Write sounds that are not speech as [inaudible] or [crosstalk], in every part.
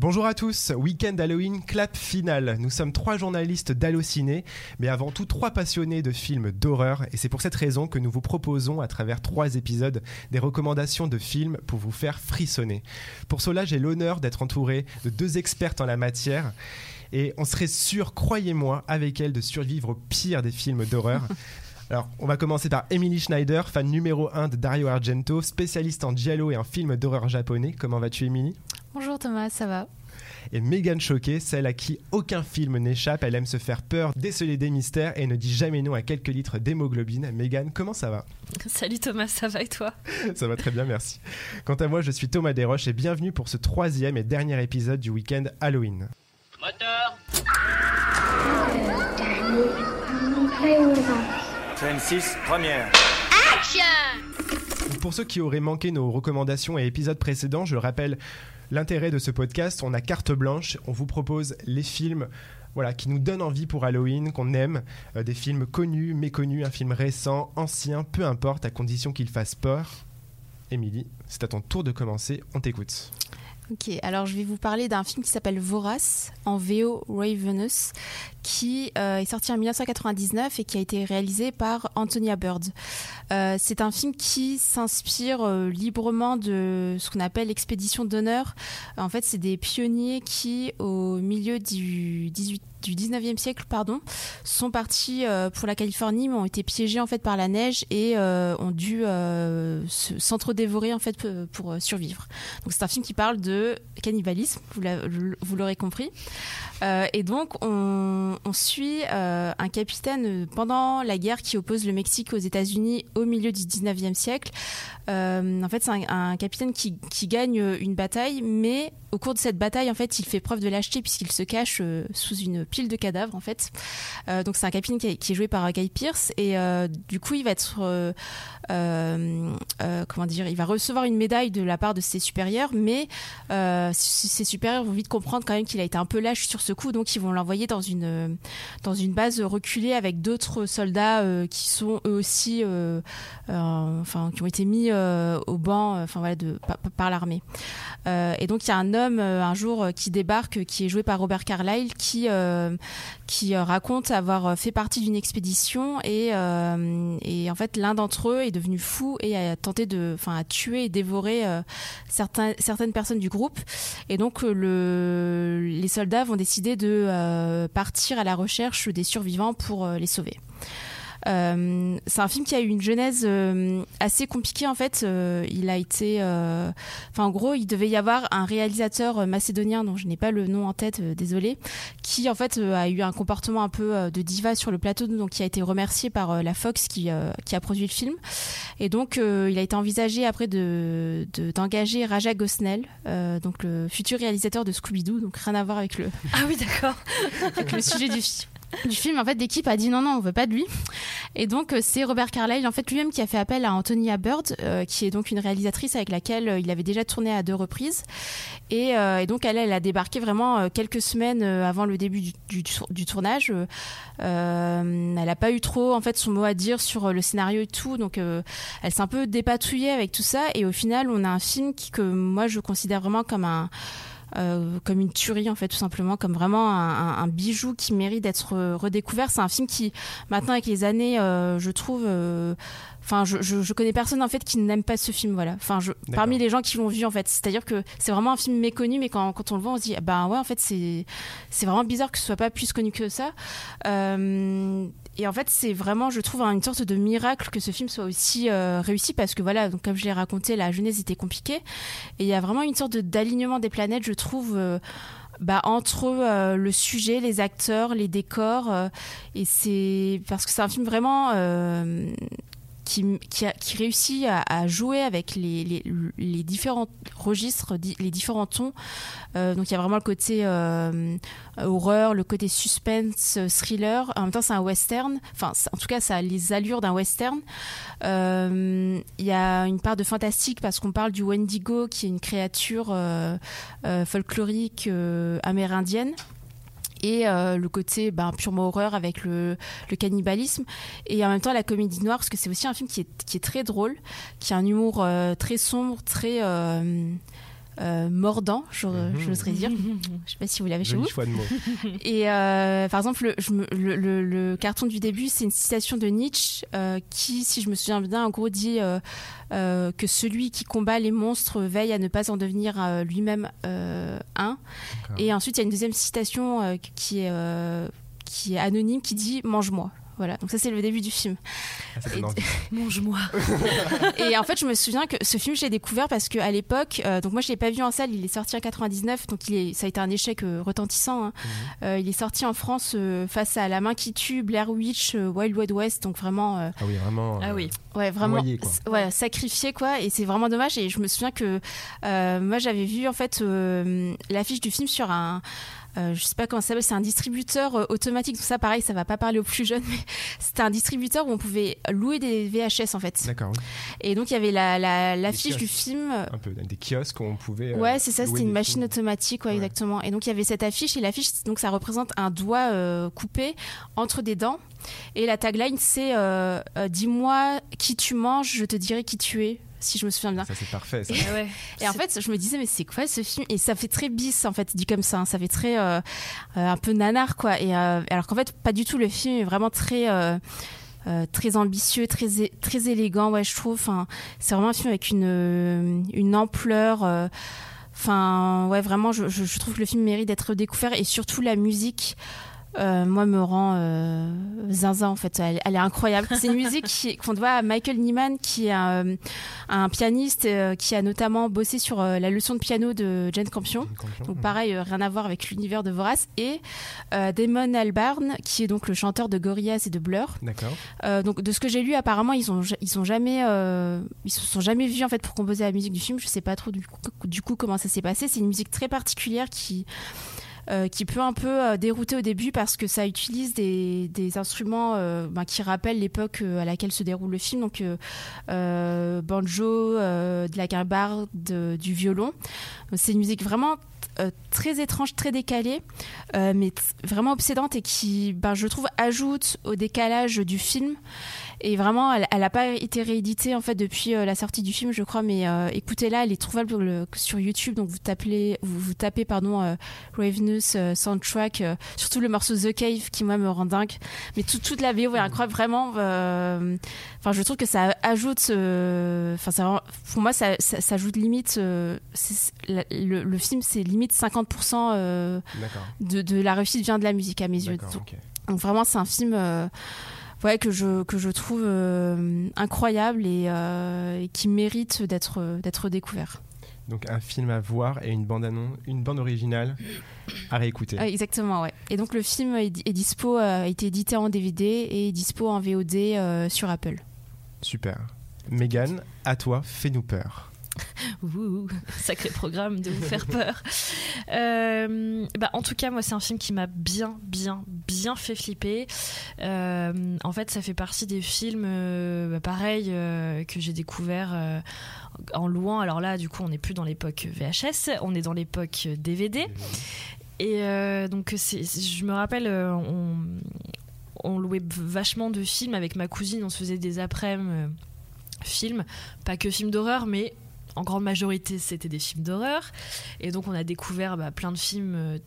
Bonjour à tous, week-end Halloween, clap final. Nous sommes trois journalistes d'Hallociné, mais avant tout trois passionnés de films d'horreur, et c'est pour cette raison que nous vous proposons à travers trois épisodes des recommandations de films pour vous faire frissonner. Pour cela, j'ai l'honneur d'être entouré de deux expertes en la matière, et on serait sûr, croyez-moi, avec elles de survivre au pire des films d'horreur. Alors, on va commencer par Emily Schneider, fan numéro 1 de Dario Argento, spécialiste en giallo et en film d'horreur japonais. Comment vas-tu, Emily? Bonjour Thomas, ça va? Et Megan Choquet, celle à qui aucun film n'échappe. Elle aime se faire peur, déceler des mystères et ne dit jamais non à quelques litres d'hémoglobine. Megan, comment ça va? Salut Thomas, ça va et toi? [laughs] Ça va très bien, merci. Quant à moi, je suis Thomas Desroches et bienvenue pour ce troisième et dernier épisode du week-end Halloween. Moteur Scène 6, première. Action Pour ceux qui auraient manqué nos recommandations et épisodes précédents, je le rappelle, l'intérêt de ce podcast, on a carte blanche, on vous propose les films voilà, qui nous donnent envie pour Halloween, qu'on aime, euh, des films connus, méconnus, un film récent, ancien, peu importe, à condition qu'il fasse peur. Émilie, c'est à ton tour de commencer, on t'écoute. Ok, alors je vais vous parler d'un film qui s'appelle Vorace, en VO Ravenous, qui euh, est sorti en 1999 et qui a été réalisé par Antonia Bird. Euh, c'est un film qui s'inspire euh, librement de ce qu'on appelle l'expédition d'honneur. En fait, c'est des pionniers qui, au milieu du 18 du 19e siècle, pardon, sont partis pour la Californie, mais ont été piégés en fait par la neige et ont dû s'entre-dévorer en fait pour survivre. Donc c'est un film qui parle de cannibalisme, vous l'aurez compris. et donc on, suit euh, un capitaine pendant la guerre qui oppose le Mexique aux États-Unis au milieu du 19e siècle. Euh, en fait, c'est un, capitaine qui, gagne une bataille, mais au cours de cette bataille, en fait, il fait preuve de lâcheté puisqu'il se cache euh, sous une pile de cadavres, en fait. donc, c'est un capitaine qui, est joué par Guy Pierce et du coup, il va être comment dire, il va recevoir une médaille de la part de ses supérieurs, mais ses supérieurs vont vite comprendre quand même qu'il a été un peu lâche sur ce coup, donc ils vont l'envoyer dans une euh, dans une base reculée avec d'autres soldats euh, qui sont eux aussi, euh, enfin, qui ont été mis au banc, enfin voilà, de, par, l'armée. et donc il y a un homme un jour qui débarque, qui est joué par Robert Carlyle, qui qui raconte avoir fait partie d'une expédition et, en fait l'un d'entre eux est devenu fou et a tenté de, enfin, a tué et dévoré certains, certaines personnes du groupe. Et donc le, les soldats vont décider de partir à la recherche des survivants pour euh, les sauver. Euh, c'est un film qui a eu une genèse euh, assez compliquée en fait. il a été, enfin en gros, il devait y avoir un réalisateur macédonien dont je n'ai pas le nom en tête, désolé, qui en fait a eu un comportement un peu de diva sur le plateau, donc qui a été remercié par la Fox qui, qui a produit le film. Et donc il a été envisagé après de d'engager Raja Gosnell, donc le futur réalisateur de Scooby-Doo, donc rien à voir avec le. Ah oui, d'accord. [laughs] avec le sujet du film du film, en fait, l'équipe a dit non, non, on veut pas de lui. Et donc, euh, c'est Robert Carlyle, en fait, lui-même qui a fait appel à Antonia Bird, euh, qui est donc une réalisatrice avec laquelle euh, il avait déjà tourné à deux reprises. Et, donc, elle, elle a débarqué vraiment quelques semaines avant le début du, tournage. elle n'a pas eu trop, en fait, son mot à dire sur le scénario et tout. Donc, elle s'est un peu dépatouillée avec tout ça. Et au final, on a un film que moi, je considère vraiment comme un euh, comme une tuerie en fait tout simplement comme vraiment un, bijou qui mérite d'être redécouvert. C'est un film qui maintenant avec les années euh, je trouve euh, enfin je, je, connais personne en fait qui n'aime pas ce film voilà. Enfin je, parmi les gens qui l'ont vu en fait. C'est à dire que c'est vraiment un film méconnu mais quand, quand on le voit on se dit bah ouais en fait c'est c'est vraiment bizarre que ce soit pas plus connu que ça. Euh, et en fait, c'est vraiment, je trouve, une sorte de miracle que ce film soit aussi euh, réussi parce que voilà, donc comme je l'ai raconté, la jeunesse était compliquée et il y a vraiment une sorte d'alignement des planètes, je trouve. Euh, bah, entre euh, le sujet, les acteurs, les décors, et c'est parce que c'est un film vraiment qui, réussit à, jouer avec les, différents registres, les différents tons. Euh, donc il y a vraiment le côté euh, horreur, le côté suspense, thriller. En même temps, c'est un western. Enfin, en tout cas, ça a les allures d'un western. Euh, il y a une part de fantastique parce qu'on parle du Wendigo, qui est une créature folklorique amérindienne et euh, le côté ben, purement horreur avec le, cannibalisme. Et en même temps la comédie noire parce que c'est aussi un film qui est, très drôle qui a un humour euh, très sombre très euh, mordant, j'aurais- Mhm. j'oserais dire. [laughs] Je sais pas si vous l'avez chez vous. choix de mots. [laughs] Et euh, par exemple, le, je me- le, le- le carton du début, c'est une citation de Nietzsche euh, qui, si je me souviens bien, en gros dit euh, que celui qui combat les monstres veille à ne pas en devenir lui-même un. Et ensuite, il y a une deuxième citation qui, est, qui est anonyme qui dit Mange-moi. Voilà, donc ça c'est le début du film. Ah, Et-. [laughs] Mange-moi. [laughs] Et en fait, je me souviens que ce film, je l'ai découvert parce qu'à l'époque, euh, donc moi je l'ai pas vu en salle, il est sorti en 99, donc il est, ça a été un échec euh, retentissant. hein. Euh, il est sorti en France euh, face à La main qui tue, Blair Witch, euh, Wild Wild West, donc vraiment, euh, Ah oui, vraiment. Ah oui. ouais, vraiment, Noyé, quoi. s- ouais, sacrifié quoi. Et c'est vraiment dommage. Et je me souviens que euh, moi j'avais vu en fait euh, l'affiche du film sur un euh, je sais pas comment ça s'appelle, c'est un distributeur euh, automatique. Tout ça, pareil, ça va pas parler aux plus jeunes, [laughs] mais c'était un distributeur où on pouvait louer des VHS en fait. D'accord, oui. Et donc il y avait la- la- l'affiche du film. Un peu des kiosques où on pouvait. euh, Ouais, c'est ça, c'était une machine films. automatique, ouais, Ouais. exactement. Et donc il y avait cette affiche, et l'affiche, donc ça représente un doigt euh, coupé entre des dents. Et la tagline, c'est euh, euh, Dis-moi qui tu manges, je te dirai qui tu es, si je me souviens bien. Ça, c'est parfait. Ça. Ah ouais. [laughs] Et en fait, je me disais, mais c'est quoi ce film? Et ça fait très bis, en fait, dit comme ça. hein. Ça fait très. euh, euh, un peu nanar, quoi. Et, euh, alors qu'en fait, pas du tout. Le film est vraiment très. euh, euh, très ambitieux, très, très élégant, ouais, je trouve. Enfin, c'est vraiment un film avec une, une ampleur. euh, Enfin, ouais, vraiment, je, je- je trouve que le film mérite d'être découvert et surtout la musique. Euh, moi me rend euh, zinzin en fait elle, elle est incroyable c'est une musique [laughs] qu'on doit à Michael Nyman qui est un, un pianiste euh, qui a notamment bossé sur euh, la leçon de piano de Jane Campion donc pareil, euh, rien à voir avec l'univers de Vorace. Et euh, Damon Albarn, qui est donc le chanteur de Gorillaz et de Blur. D'accord. Euh, donc de ce que j'ai lu, apparemment, ils ont ils ont jamais euh, ils se sont jamais vus en fait pour composer la musique du film. Je sais pas trop du coup, du coup comment ça s'est passé. C'est une musique très particulière qui euh, qui peut un peu euh, dérouter au début parce que ça utilise des, des instruments euh, ben, qui rappellent l'époque à laquelle se déroule le film, donc banjo, de la guimbarde, de- du violon. C'est une musique vraiment euh, très étrange, très décalée, euh, mais vraiment obsédante et qui, ben, je trouve, ajoute au décalage du film. Et vraiment, elle n'a pas été rééditée en fait depuis euh, la sortie du film, je crois. Mais écoutez-la, elle est trouvable sur, YouTube. Donc vous tapez, vous, tapez pardon, Ravenous soundtrack, surtout le morceau The Cave qui moi me rend dingue. Mais tout- toute la VO est incroyable, vraiment. Enfin, je trouve que ça ajoute. Enfin, pour moi, ça, ajoute limite. le film, c'est limite 50% euh, de, de la réussite vient de la musique à mes yeux. Donc, vraiment, c'est un film euh, ouais, que, je, que je trouve euh, incroyable et, euh, et qui mérite d'être d'être découvert. Donc un film à voir et une bande annonce, une bande originale à réécouter. Exactement, ouais. Et donc le film est, est dispo, a été édité en DVD et est dispo en VOD sur Apple. Super. Megan, à toi, fais-nous peur. Sacré programme de vous faire peur. Euh, bah, en tout cas, moi, c'est un film qui m'a bien, bien, bien fait flipper. Euh, en fait, ça fait partie des films, euh, bah, pareil, euh, que j'ai découvert en louant. Alors là, du coup, on n'est plus dans l'époque VHS, on est dans l'époque DVD. Et donc, je me rappelle, on, on louait vachement de films avec ma cousine, on se faisait des après-midi films, pas que films d'horreur, mais en grande majorité, c'était des films d'horreur. Et donc, on a découvert bah, plein de films. euh,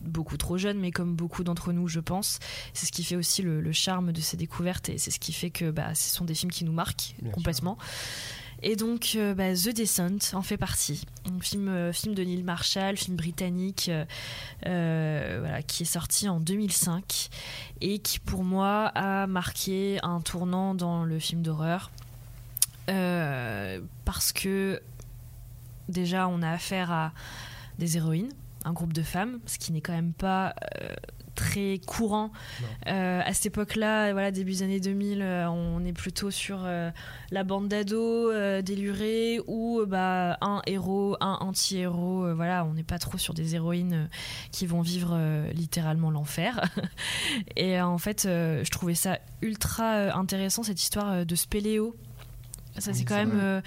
beaucoup trop jeunes, mais comme beaucoup d'entre nous, je pense. C'est ce qui fait aussi le, le charme de ces découvertes et c'est ce qui fait que bah, ce sont des films qui nous marquent Bien complètement. Et donc, euh, bah, The Descent en fait partie. Un film, euh, film de Neil Marshall, film britannique, euh, voilà, qui est sorti en 2005 et qui, pour moi, a marqué un tournant dans le film d'horreur. Parce que, déjà, on a affaire à des héroïnes, un groupe de femmes, ce qui n'est quand même pas euh, très courant. Euh, à cette époque-là, voilà, début des années 2000, euh, on est plutôt sur la bande d'ados délurés ou bah, un héros, un anti-héros. voilà, on n'est pas trop sur des héroïnes qui vont vivre littéralement l'enfer. [laughs] Et en fait, je trouvais ça ultra intéressant cette histoire de spéléo. Ça, c'est quand même. euh,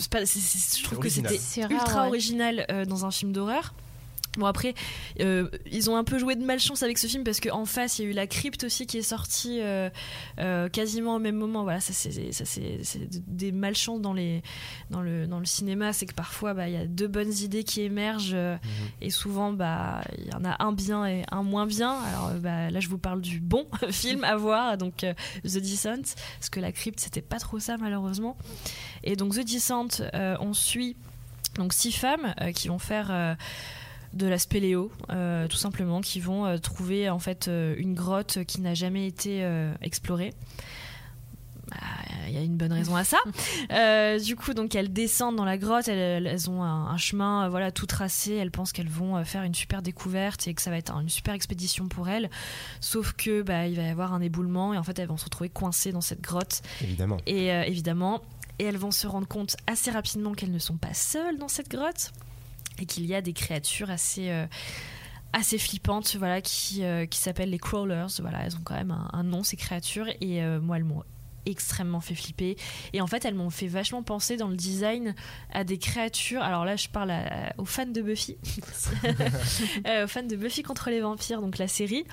je trouve que c'était ultra ouais. original euh, dans un film d'horreur. Bon après, euh, ils ont un peu joué de malchance avec ce film parce qu'en face il y a eu la crypte aussi qui est sortie euh, euh, quasiment au même moment. Voilà, ça c'est ça, c'est- c'est des malchances dans les dans le dans le cinéma, c'est que parfois bah, il y a deux bonnes idées qui émergent euh, et souvent bah il y en a un bien et un moins bien. Alors bah, là je vous parle du bon [laughs] film à voir, donc The Descent, parce que la crypte c'était pas trop ça malheureusement. Et donc The Descent, on suit donc six femmes qui vont faire de la spéléo, euh, tout simplement, qui vont euh, trouver en fait euh, une grotte qui n'a jamais été euh, explorée. Bah, Il y a une bonne raison à ça. [laughs] Euh, du coup, donc elles descendent dans la grotte, elles, elles ont un, un chemin, voilà, tout tracé. Elles pensent qu'elles vont faire une super découverte et que ça va être un- une super expédition pour elles. Sauf que bah, il va y avoir un éboulement et en fait elles vont se retrouver coincées dans cette grotte. Évidemment. Et euh, évidemment, et elles vont se rendre compte assez rapidement qu'elles ne sont pas seules dans cette grotte et qu'il y a des créatures assez euh, assez flippantes, voilà, qui euh, qui s'appellent les crawlers. Voilà, elles ont quand même un, un nom ces créatures et euh, moi elles m'ont extrêmement fait flipper et en fait elles m'ont fait vachement penser dans le design à des créatures alors là je parle à- aux fans de Buffy [laughs] aux fans de Buffy contre les vampires donc la série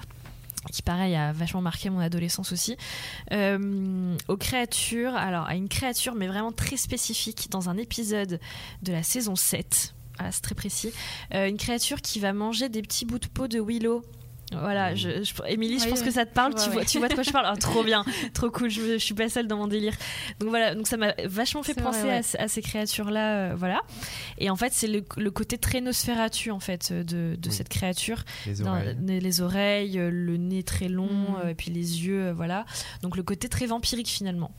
qui pareil a vachement marqué mon adolescence aussi euh, aux créatures, alors à une créature mais vraiment très spécifique dans un épisode de la saison 7. Voilà, c'est très précis. Euh, une créature qui va manger des petits bouts de peau de Willow. Voilà, je, je- Émilie, je pense oui. que ça te parle. Ouais, tu, vois, ouais. tu vois de quoi je parle Ah, [laughs] Trop bien, trop cool. Je, je suis pas seule dans mon délire. Donc voilà, donc ça m'a vachement fait penser vrai, ouais. à, ce- à ces créatures-là. euh, voilà. Et en fait, c'est le, le côté très Nosferatu en fait de, de Oui. cette créature. Les oreilles. les, les oreilles, euh, le nez très long, Mm. euh, et puis les yeux, euh, voilà. Donc le côté très vampirique finalement.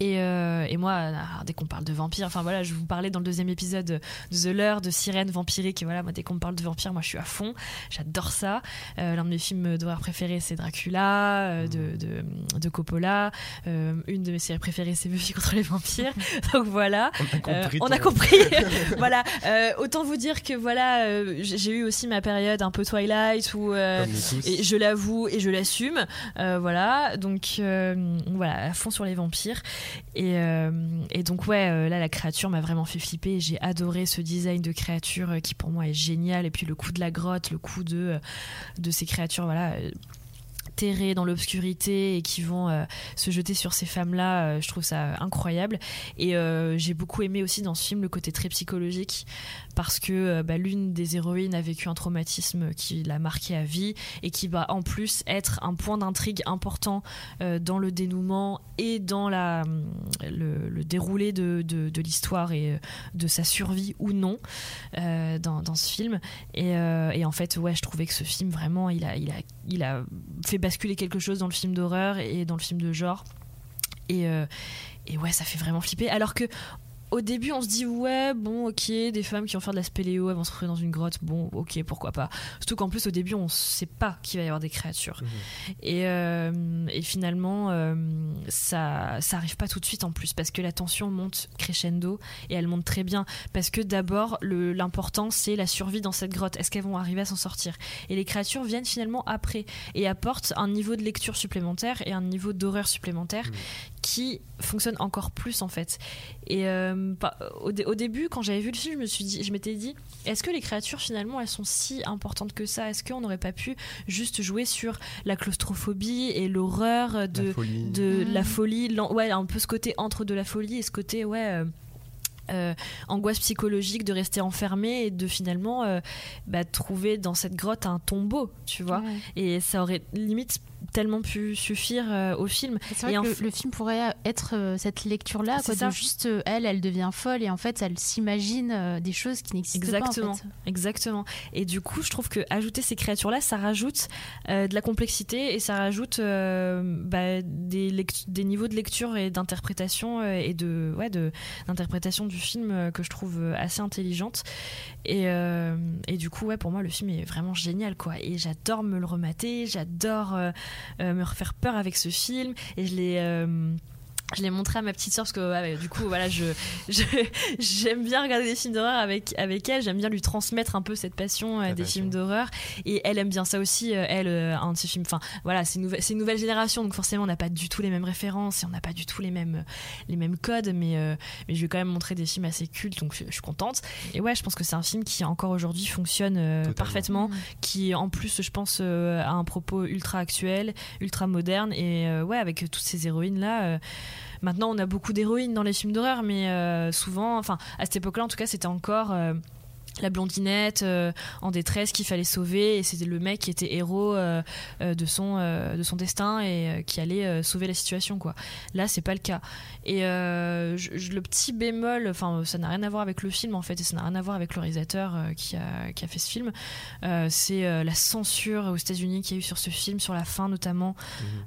Et, euh, et moi, dès qu'on parle de vampires, enfin voilà, je vous parlais dans le deuxième épisode de The Lure, de sirène vampirique. Et voilà, moi, dès qu'on me parle de vampires, moi, je suis à fond. J'adore ça. Euh, L'un de mes films d'horreur préférés, c'est Dracula, euh, de, de, de Coppola. Euh, une de mes séries préférées, c'est Buffy contre les vampires. [laughs] Donc voilà. On a compris. on a ton- compris. [laughs] voilà. Autant vous dire que voilà, j'ai eu aussi ma période un peu Twilight où et je l'avoue et je l'assume. Voilà. Donc voilà, à fond sur les vampires. Et, euh, et donc ouais, euh, là la créature m'a vraiment fait flipper. J'ai adoré ce design de créature euh, qui pour moi est génial. Et puis le coup de la grotte, le coup de de ces créatures, voilà. Terrées dans l'obscurité et qui vont euh, se jeter sur ces femmes-là, euh, je trouve ça incroyable. Et euh, j'ai beaucoup aimé aussi dans ce film le côté très psychologique parce que bah, l'une des héroïnes a vécu un traumatisme qui l'a marqué à vie et qui va en plus être un point d'intrigue important dans le dénouement et dans la, hum, le, déroulé de, de, de l'histoire et de sa survie ou non dans, dans ce film. Et, et en fait, ouais, je trouvais que ce film vraiment, il a, il a, il a fait basculer quelque chose dans le film d'horreur et dans le film de genre. Et, euh, et ouais, ça fait vraiment flipper. Alors que au début, on se dit ouais, bon, ok, des femmes qui vont faire de la spéléo, elles vont se retrouver dans une grotte, bon, ok, pourquoi pas. Surtout qu'en plus, au début, on sait pas qu'il va y avoir des créatures. Mhm. Et, euh, et finalement, euh, ça, ça arrive pas tout de suite en plus parce que la tension monte crescendo et elle monte très bien parce que d'abord, l'important c'est la survie dans cette grotte. Est-ce qu'elles vont arriver à s'en sortir? Et les créatures viennent finalement après et apportent un niveau de lecture supplémentaire et un niveau d'horreur supplémentaire Mhm. Qui fonctionne encore plus en fait. Et euh, pas- au, dé- au début, quand j'avais vu le film, je me suis dit, je m'étais dit, est-ce que les créatures finalement elles sont si importantes que ça? Est-ce qu'on n'aurait pas pu juste jouer sur la claustrophobie et l'horreur de La folie. de Mhm. la folie, l'an- ouais, un peu ce côté entre de la folie et ce côté ouais. euh, euh, angoisse psychologique de rester enfermé et de finalement euh, bah, trouver dans cette grotte un tombeau, tu vois? Ouais. Et ça aurait limite tellement pu suffire euh, au film. C'est vrai Et que le, film pourrait être euh, cette lecture-là, quoi, ça. de juste euh, elle, elle devient folle et en fait, elle s'imagine des choses qui n'existent pas. Exactement. En fait. Exactement. Et du coup, je trouve que ajouter ces créatures-là, ça rajoute de la complexité et ça rajoute bah, des, lect- des niveaux de lecture et d'interprétation et de ouais de d'interprétation du film que je trouve assez intelligente. Et, et du coup, ouais, pour moi, le film est vraiment génial, quoi. Et j'adore me le remater, j'adore me refaire peur avec ce film. Et je l'ai euh, je l'ai montré à ma petite soeur parce que ouais, du coup voilà je [laughs] j'aime bien regarder des films d'horreur avec avec elle. J'aime bien lui transmettre un peu cette passion euh, des passion. films d'horreur. Et elle aime bien ça aussi euh, elle euh, un de ses films. Enfin voilà c'est une nouvelle c'est une nouvelle génération donc forcément on n'a pas du tout les mêmes références et on n'a pas du tout les mêmes les mêmes codes mais euh, mais je vais quand même montrer des films assez cultes donc je, je suis contente. Et ouais je pense que c'est un film qui encore aujourd'hui fonctionne euh, parfaitement qui en plus je pense euh, a un propos ultra actuel ultra moderne et euh, ouais avec toutes ces héroïnes là Maintenant, on a beaucoup d'héroïnes dans les films d'horreur, mais euh, souvent, enfin, à cette époque-là, en tout cas, c'était encore euh, la blondinette euh, en détresse qu'il fallait sauver, et c'était le mec qui était héros euh, euh, de son euh, de son destin et euh, qui allait euh, sauver la situation, quoi. Là, c'est pas le cas. Et euh, je- je- le petit bémol, enfin, ça n'a rien à voir avec le film en fait, et ça n'a rien à voir avec le réalisateur euh, qui a qui a fait ce film. Euh, c'est euh, la censure aux États-Unis qu'il y a eu sur ce film, sur la fin notamment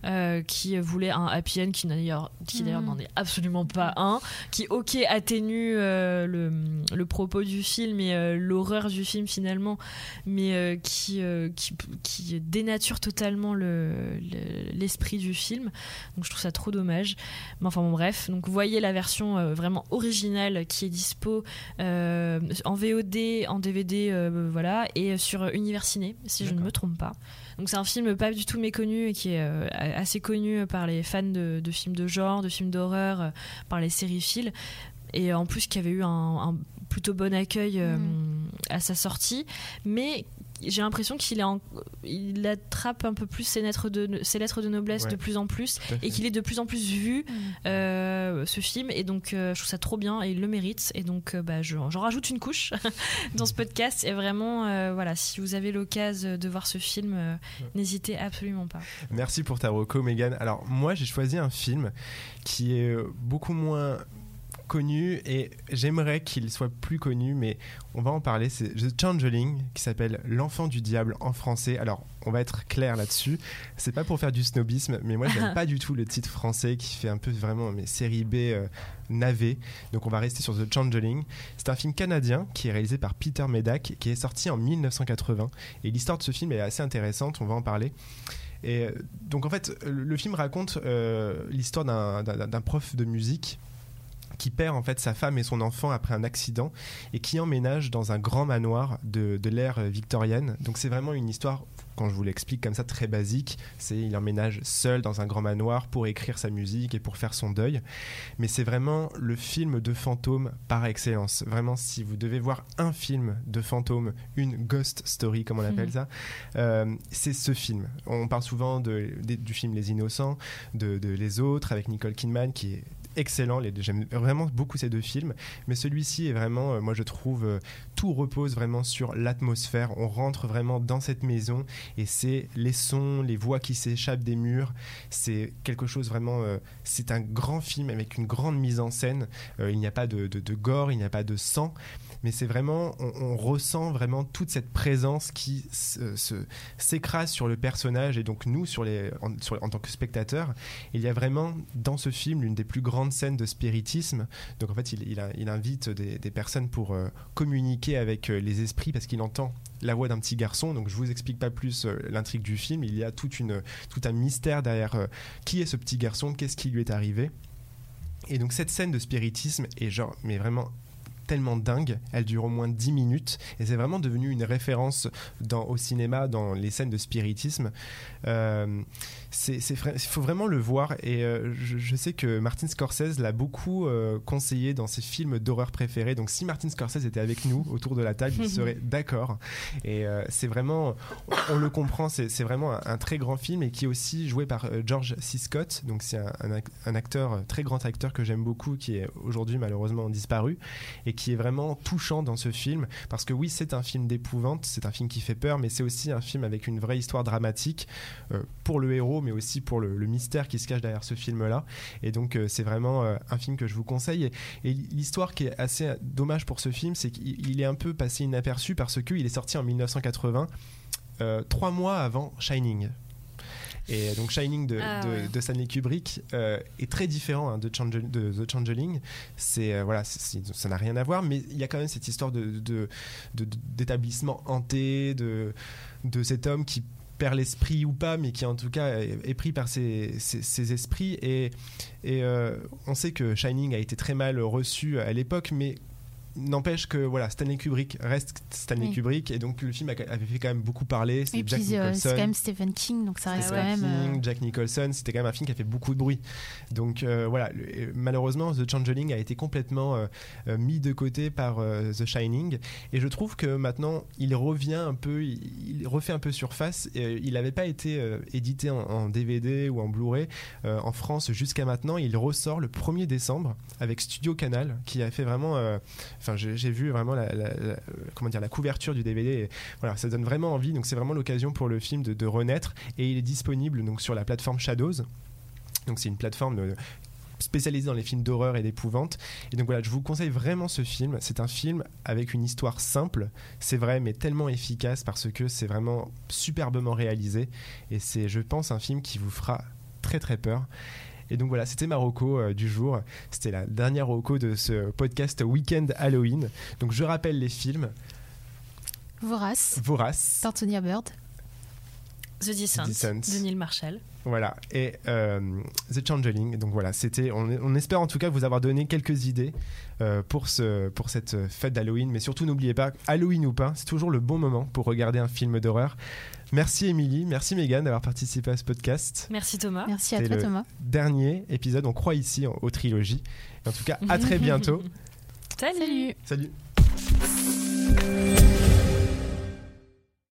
euh, qui voulait un happy end qui d'ailleurs qui d'ailleurs Mhm. n'en est absolument pas un qui ok atténue euh, le, le propos du film et euh, l'horreur du film finalement mais euh, qui, euh, qui qui dénature totalement le le- l'esprit du film. Donc je trouve ça trop dommage. Mais enfin bon bref. Donc voyez la version euh, vraiment originale qui est dispo en VOD en DVD voilà et sur Univers Ciné si je ne me trompe pas. Donc c'est un film pas du tout méconnu et qui est assez connu par les fans de, de films de genre, de films d'horreur, par les sériphiles. Et en plus qui avait eu un, un plutôt bon accueil euh, Mm. à sa sortie. Mais j'ai l'impression qu'il est en- il attrape un peu plus ses lettres de, ses lettres de noblesse Ouais. de plus en plus et qu'il est de plus en plus vu Mm. euh, ce film et donc euh, je trouve ça trop bien et il le mérite et donc euh, bah, je- j'en rajoute une couche [laughs] dans ce podcast et vraiment euh, voilà si vous avez l'occasion de voir ce film euh, n'hésitez absolument pas Merci pour ta reco, Megan. Alors, moi, j'ai choisi un film qui est beaucoup moins connu et j'aimerais qu'il soit plus connu, mais on va en parler. C'est The Changeling qui s'appelle L'enfant du diable en français. Alors, on va être clair là-dessus. C'est pas pour faire du snobisme, mais moi, j'aime [laughs] pas du tout le titre français qui fait un peu vraiment mes série B euh, navet. Donc, on va rester sur The Changeling. C'est un film canadien qui est réalisé par Peter Medak, qui est sorti en 1980. Et l'histoire de ce film est assez intéressante. On va en parler. Et euh, donc en fait, le, film raconte euh, l'histoire d'un prof de musique qui perd en fait sa femme et son enfant après un accident et qui emménage dans un grand manoir de, de l'ère victorienne. Donc c'est vraiment une histoire, quand je vous l'explique comme ça, très basique. C'est il emménage seul dans un grand manoir pour écrire sa musique et pour faire son deuil. Mais c'est vraiment le film de fantôme par excellence. Vraiment, si vous devez voir un film de fantôme, une ghost story comme on appelle Mhm. ça, euh, c'est ce film. On parle souvent de- du film Les Innocents, de, de Les Autres avec Nicole Kidman qui est excellent. Les J'aime vraiment beaucoup ces deux films, mais celui-ci est vraiment, euh, moi je trouve, euh, tout repose vraiment sur l'atmosphère. On rentre vraiment dans cette maison et c'est les sons, les voix qui s'échappent des murs. C'est quelque chose vraiment. euh, c'est un grand film avec une grande mise en scène. Il n'y a pas de gore, il n'y a pas de sang, mais c'est vraiment, on, ressent vraiment toute cette présence qui se- se- s'écrase sur le personnage et donc nous sur les, en, tant que spectateurs. Il y a vraiment dans ce film l'une des plus grandes scènes de spiritisme. Donc en fait, il, invite des, personnes pour euh, communiquer avec euh, les esprits parce qu'il entend la voix d'un petit garçon. Donc je vous explique pas plus euh, l'intrigue du film. Il y a toute une, tout un mystère derrière qui est ce petit garçon, qu'est-ce qui lui est arrivé. Et donc cette scène de spiritisme est genre, mais vraiment tellement dingue, elle dure au moins 10 minutes et c'est vraiment devenu une référence dans, au cinéma dans les scènes de spiritisme. Euh, c'est, il faut vraiment le voir et euh, je, je sais que Martin Scorsese l'a beaucoup euh, conseillé dans ses films d'horreur préférés. Donc si Martin Scorsese était avec nous autour de la table, il serait [laughs] d'accord. Et euh, c'est vraiment, on le comprend, c'est, vraiment un, un très grand film et qui est aussi joué par George C. Scott. Donc c'est un, un ac- un acteur, très grand acteur que j'aime beaucoup, qui est aujourd'hui malheureusement disparu et qui est vraiment touchant dans ce film parce que oui c'est un film d'épouvante c'est un film qui fait peur mais c'est aussi un film avec une vraie histoire dramatique euh, pour le héros mais aussi pour le, mystère qui se cache derrière ce film là et donc euh, c'est vraiment euh, un film que je vous conseille. Et, et l'histoire qui est assez dommage pour ce film c'est qu'il il est un peu passé inaperçu parce qu'il est sorti en 1980 euh, trois mois avant Shining et donc Shining de, Ah de, ouais. de Stanley Kubrick euh, est très différent hein, de, The Changeling. C'est euh, voilà, c'est- ça n'a rien à voir, mais il y a quand même cette histoire de d'établissement hanté, de de cet homme qui perd l'esprit ou pas, mais qui en tout cas est, est pris par ses, ses- ses esprits. Et, et euh, on sait que Shining a été très mal reçu à l'époque, mais n'empêche que voilà Stanley Kubrick reste Stanley Oui. Kubrick et donc le film a- avait fait quand même beaucoup parler c'est Et Jack puis euh, c'est quand même Stephen King, donc ça reste quand même. King, euh, Jack Nicholson, c'était quand même un film qui a fait beaucoup de bruit. Donc euh, voilà, le- malheureusement, The Changeling a été complètement euh, mis de côté par euh, The Shining. Et je trouve que maintenant, il revient un peu, il, il refait un peu surface. Et, il n'avait pas été édité en, en DVD ou en Blu-ray en France jusqu'à maintenant. Il ressort le 1er décembre avec Studio Canal, qui a fait vraiment. Enfin, j'ai vu vraiment la, comment dire la couverture du DVD. Voilà, ça donne vraiment envie. Donc c'est vraiment l'occasion pour le film de, de renaître. Et il est disponible donc sur la plateforme Shadows. Donc c'est une plateforme euh, spécialisée dans les films d'horreur et d'épouvante. Et donc voilà, je vous conseille vraiment ce film. C'est un film avec une histoire simple, c'est vrai, mais tellement efficace parce que c'est vraiment superbement réalisé. Et c'est, je pense, un film qui vous fera très très peur. Et donc voilà, c'était ma reco euh, du jour. C'était la dernière reco de ce podcast Weekend Halloween. Donc je rappelle les films Vorace, Vorace. d'Antonia Bird. The Descent, Descent. de Neil Marshall. Voilà, et euh, The Changeling. Donc voilà, c'était. On, on espère en tout cas vous avoir donné quelques idées euh, pour, ce, pour cette fête d'Halloween. Mais surtout, n'oubliez pas, Halloween ou pas, c'est toujours le bon moment pour regarder un film d'horreur. Merci Émilie, merci Megan d'avoir participé à ce podcast. Merci Thomas. Merci à toi le Thomas. Dernier épisode, on croit ici en- aux trilogies. Et en tout cas, à très [laughs] bientôt. Salut. Salut. Salut